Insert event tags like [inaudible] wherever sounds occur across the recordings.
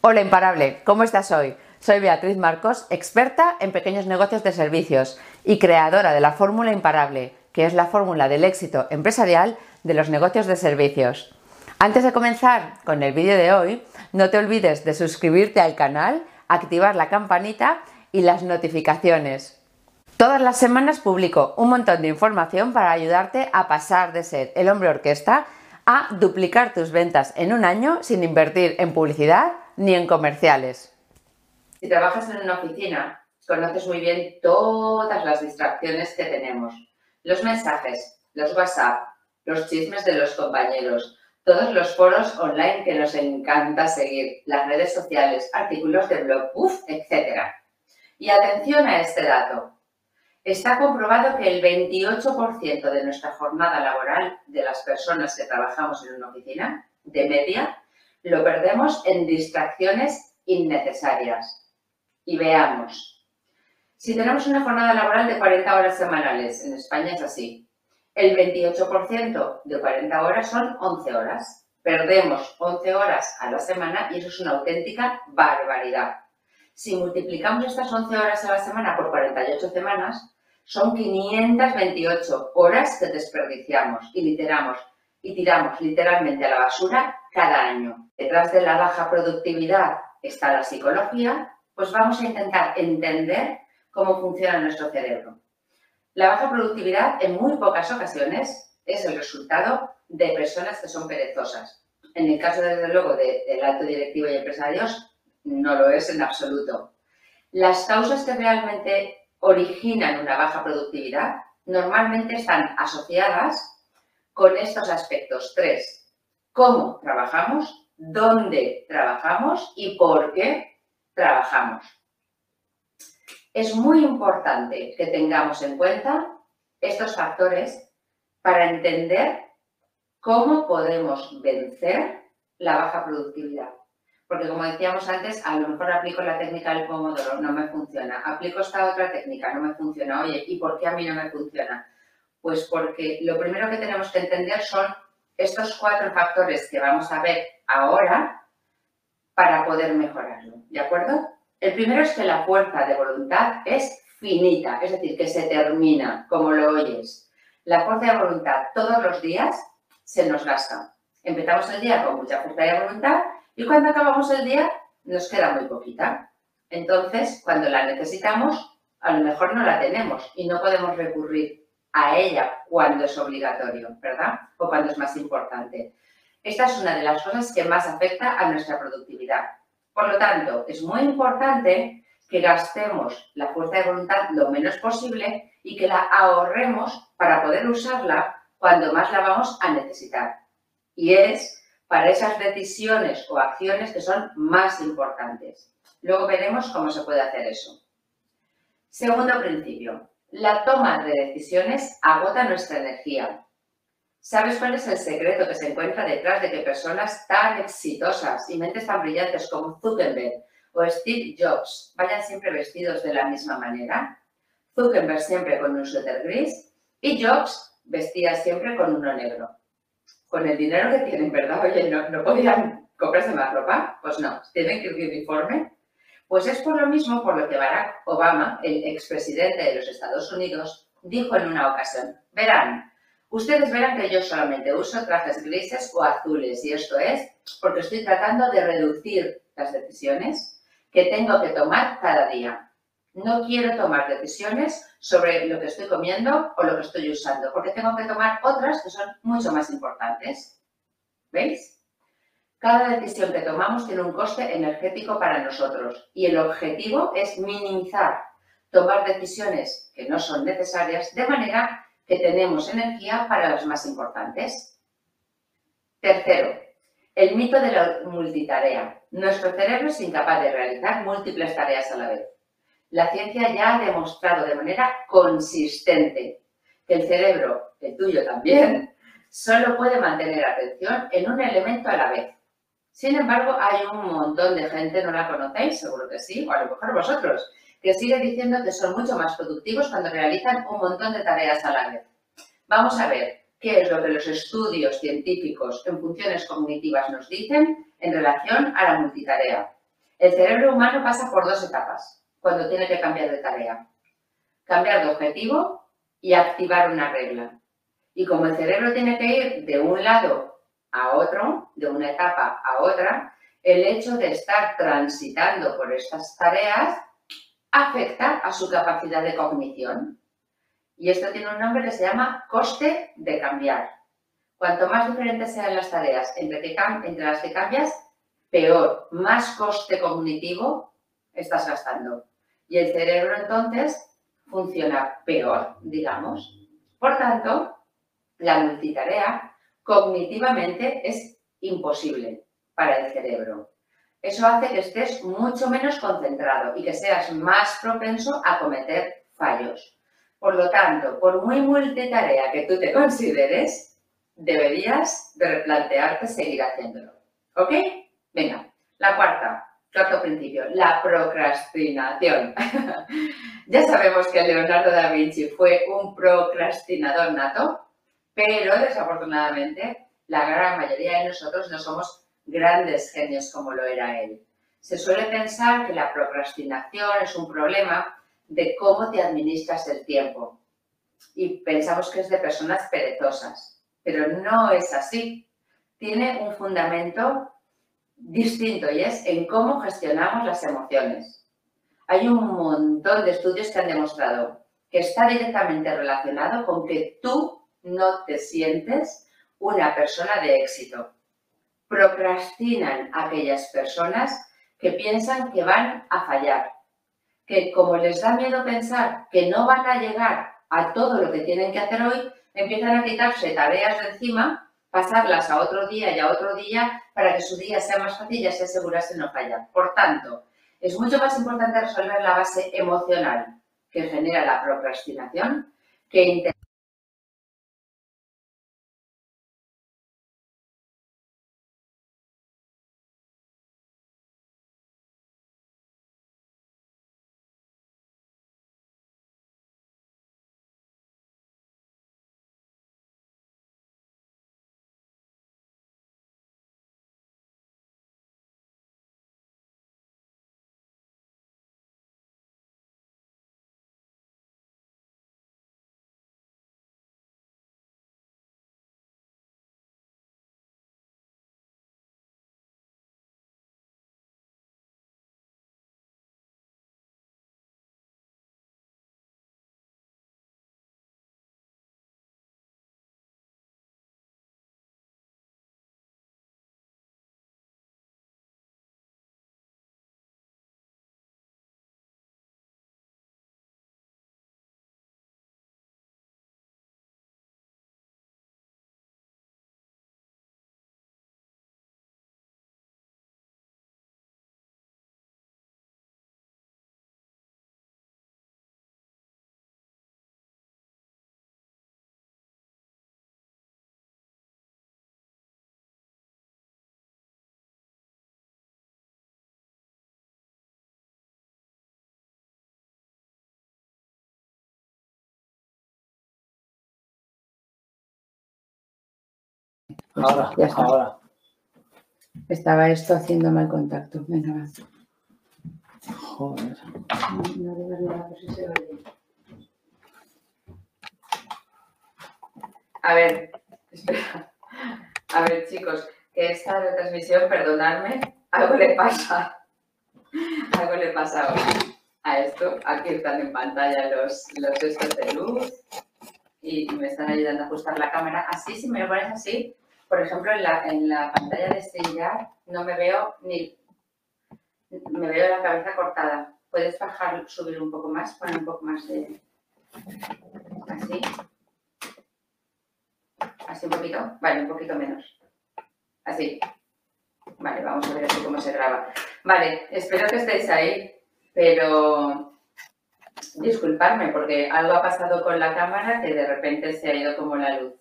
Hola imparable, ¿cómo estás hoy? Soy Beatriz Marcos, experta en pequeños negocios de servicios y creadora de la fórmula imparable, que es la fórmula del éxito empresarial de los negocios de servicios. Antes de comenzar con el vídeo de hoy, no te olvides de suscribirte al canal, activar la campanita y las notificaciones. Todas las semanas publico un montón de información para ayudarte a pasar de ser el hombre orquesta a duplicar tus ventas en un año sin invertir en publicidad ni en comerciales. Si trabajas en una oficina, conoces muy bien todas las distracciones que tenemos. Los mensajes, los WhatsApp, los chismes de los compañeros, todos los foros online que nos encanta seguir, las redes sociales, artículos de blog, uff, etc. Y atención a este dato. Está comprobado que el 28% de nuestra jornada laboral de las personas que trabajamos en una oficina, de media, lo perdemos en distracciones innecesarias. Y veamos. Si tenemos una jornada laboral de 40 horas semanales, en España es así, el 28% de 40 horas son 11 horas. Perdemos 11 horas a la semana y eso es una auténtica barbaridad. Si multiplicamos estas 11 horas a la semana por 48 semanas, son 528 horas que desperdiciamos y literamos y tiramos literalmente a la basura cada año. Detrás de la baja productividad está la psicología, pues vamos a intentar entender cómo funciona nuestro cerebro. La baja productividad en muy pocas ocasiones es el resultado de personas que son perezosas. En el caso, desde luego, del alto directivo y empresarios, no lo es en absoluto. Las causas que realmente originan una baja productividad normalmente están asociadas con estos aspectos. Tres, cómo trabajamos, dónde trabajamos y por qué trabajamos. Es muy importante que tengamos en cuenta estos factores para entender cómo podemos vencer la baja productividad. Porque como decíamos antes, a lo mejor aplico la técnica del pomodoro, no me funciona. Aplico esta otra técnica, no me funciona. Oye, ¿y por qué a mí no me funciona? Pues porque lo primero que tenemos que entender son estos cuatro factores que vamos a ver ahora para poder mejorarlo. ¿De acuerdo? El primero es que la fuerza de voluntad es finita, es decir, que se termina, como lo oyes. La fuerza de voluntad todos los días se nos gasta. Empezamos el día con mucha fuerza de voluntad y cuando acabamos el día nos queda muy poquita. Entonces, cuando la necesitamos, a lo mejor no la tenemos y no podemos recurrir a ella cuando es obligatorio, ¿verdad? O cuando es más importante. Esta es una de las cosas que más afecta a nuestra productividad. Por lo tanto, es muy importante que gastemos la fuerza de voluntad lo menos posible y que la ahorremos para poder usarla cuando más la vamos a necesitar. Y es para esas decisiones o acciones que son más importantes. Luego veremos cómo se puede hacer eso. Segundo principio, la toma de decisiones agota nuestra energía. ¿Sabes cuál es el secreto que se encuentra detrás de que personas tan exitosas y mentes tan brillantes como Zuckerberg o Steve Jobs vayan siempre vestidos de la misma manera? Zuckerberg siempre con un suéter gris y Jobs vestía siempre con uno negro con el dinero que tienen, ¿verdad? Oye, ¿no, podían comprarse más ropa? Pues no, tienen que ir uniforme. Pues es por lo mismo por lo que Barack Obama, el expresidente de los Estados Unidos, dijo en una ocasión, verán, ustedes verán que yo solamente uso trajes grises o azules y esto es porque estoy tratando de reducir las decisiones que tengo que tomar cada día. No quiero tomar decisiones sobre lo que estoy comiendo o lo que estoy usando, porque tengo que tomar otras que son mucho más importantes. ¿Veis? Cada decisión que tomamos tiene un coste energético para nosotros y el objetivo es minimizar, tomar decisiones que no son necesarias de manera que tenemos energía para las más importantes. Tercero, el mito de la multitarea. Nuestro cerebro es incapaz de realizar múltiples tareas a la vez. La ciencia ya ha demostrado de manera consistente que el cerebro, el tuyo también, solo puede mantener atención en un elemento a la vez. Sin embargo, hay un montón de gente, no la conocéis, seguro que sí, o a lo mejor vosotros, que sigue diciendo que son mucho más productivos cuando realizan un montón de tareas a la vez. Vamos a ver qué es lo que los estudios científicos en funciones cognitivas nos dicen en relación a la multitarea. El cerebro humano pasa por dos etapas cuando tiene que cambiar de tarea. Cambiar de objetivo y activar una regla. Y como el cerebro tiene que ir de un lado a otro, de una etapa a otra, el hecho de estar transitando por estas tareas afecta a su capacidad de cognición. Y esto tiene un nombre que se llama coste de cambiar. Cuanto más diferentes sean las tareas entre, entre las que cambias, peor, más coste cognitivo estás gastando. Y el cerebro entonces funciona peor, digamos. Por tanto, la multitarea cognitivamente es imposible para el cerebro. Eso hace que estés mucho menos concentrado y que seas más propenso a cometer fallos. Por lo tanto, por muy multitarea que tú te consideres, deberías de replantearte seguir haciéndolo. ¿Ok? Venga, la cuarta, cuarto principio, la procrastinación. [laughs] ya sabemos que Leonardo da Vinci fue un procrastinador nato, pero desafortunadamente la gran mayoría de nosotros no somos grandes genios como lo era él. Se suele pensar que la procrastinación es un problema de cómo te administras el tiempo y pensamos que es de personas perezosas, pero no es así. Tiene un fundamento distinto y es en cómo gestionamos las emociones. Hay un montón de estudios que han demostrado que está directamente relacionado con que tú no te sientes una persona de éxito. Procrastinan aquellas personas que piensan que van a fallar, que como les da miedo pensar que no van a llegar a todo lo que tienen que hacer hoy, empiezan a quitarse tareas de encima, pasarlas a otro día y a otro día para que su día sea más fácil y así asegurarse no fallar. Por tanto, es mucho más importante resolver la base emocional que genera la procrastinación que Ahora, ya está. ahora. Estaba esto haciendo mal contacto. Venga, va. Joder. No, no digas nada, pues se oye. A ver, espera. A ver, chicos, que esta retransmisión, perdonadme, algo le pasa. Algo le pasa a esto. Aquí están en pantalla los, los estos de luz y me están ayudando a ajustar la cámara. Así, si me lo pones así, por ejemplo, en la, en la pantalla de StreamYard no me veo ni... Me veo la cabeza cortada. ¿Puedes bajar, subir un poco más? Poner un poco más de... Así. Así un poquito. Vale, un poquito menos. Así. Vale, vamos a ver así cómo se graba. Vale, espero que estéis ahí, pero disculparme porque algo ha pasado con la cámara que de repente se ha ido como la luz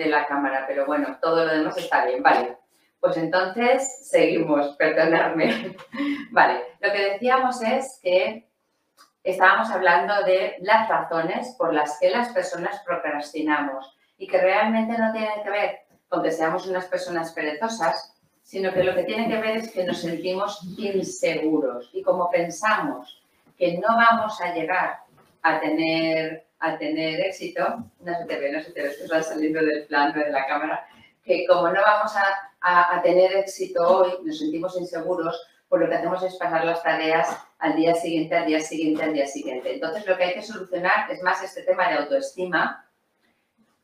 de la cámara, pero bueno, todo lo demás está bien, vale. Pues entonces seguimos, perdonadme. [laughs] vale, lo que decíamos es que estábamos hablando de las razones por las que las personas procrastinamos y que realmente no tienen que ver con que seamos unas personas perezosas, sino que lo que tiene que ver es que nos sentimos inseguros y como pensamos que no vamos a llegar a tener, a tener éxito, no se te ve, no se te ve, va saliendo del plano de la cámara, que como no vamos a, a tener éxito hoy, nos sentimos inseguros, pues lo que hacemos es pasar las tareas al día siguiente, al día siguiente, al día siguiente. Entonces, lo que hay que solucionar es más este tema de autoestima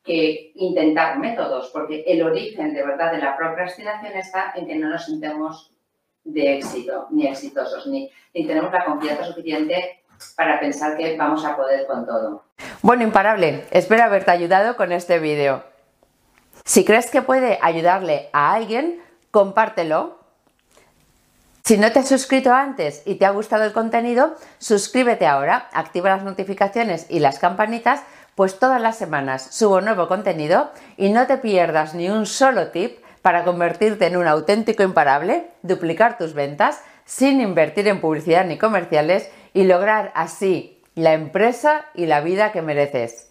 que intentar métodos, porque el origen de verdad de la procrastinación está en que no nos sintamos de éxito, ni exitosos, ni, ni tenemos la confianza suficiente para pensar que vamos a poder con todo. Bueno, imparable, espero haberte ayudado con este vídeo. Si crees que puede ayudarle a alguien, compártelo. Si no te has suscrito antes y te ha gustado el contenido, suscríbete ahora, activa las notificaciones y las campanitas pues todas las semanas subo nuevo contenido y no te pierdas ni un solo tip para convertirte en un auténtico imparable, duplicar tus ventas sin invertir en publicidad ni comerciales y lograr así la empresa y la vida que mereces.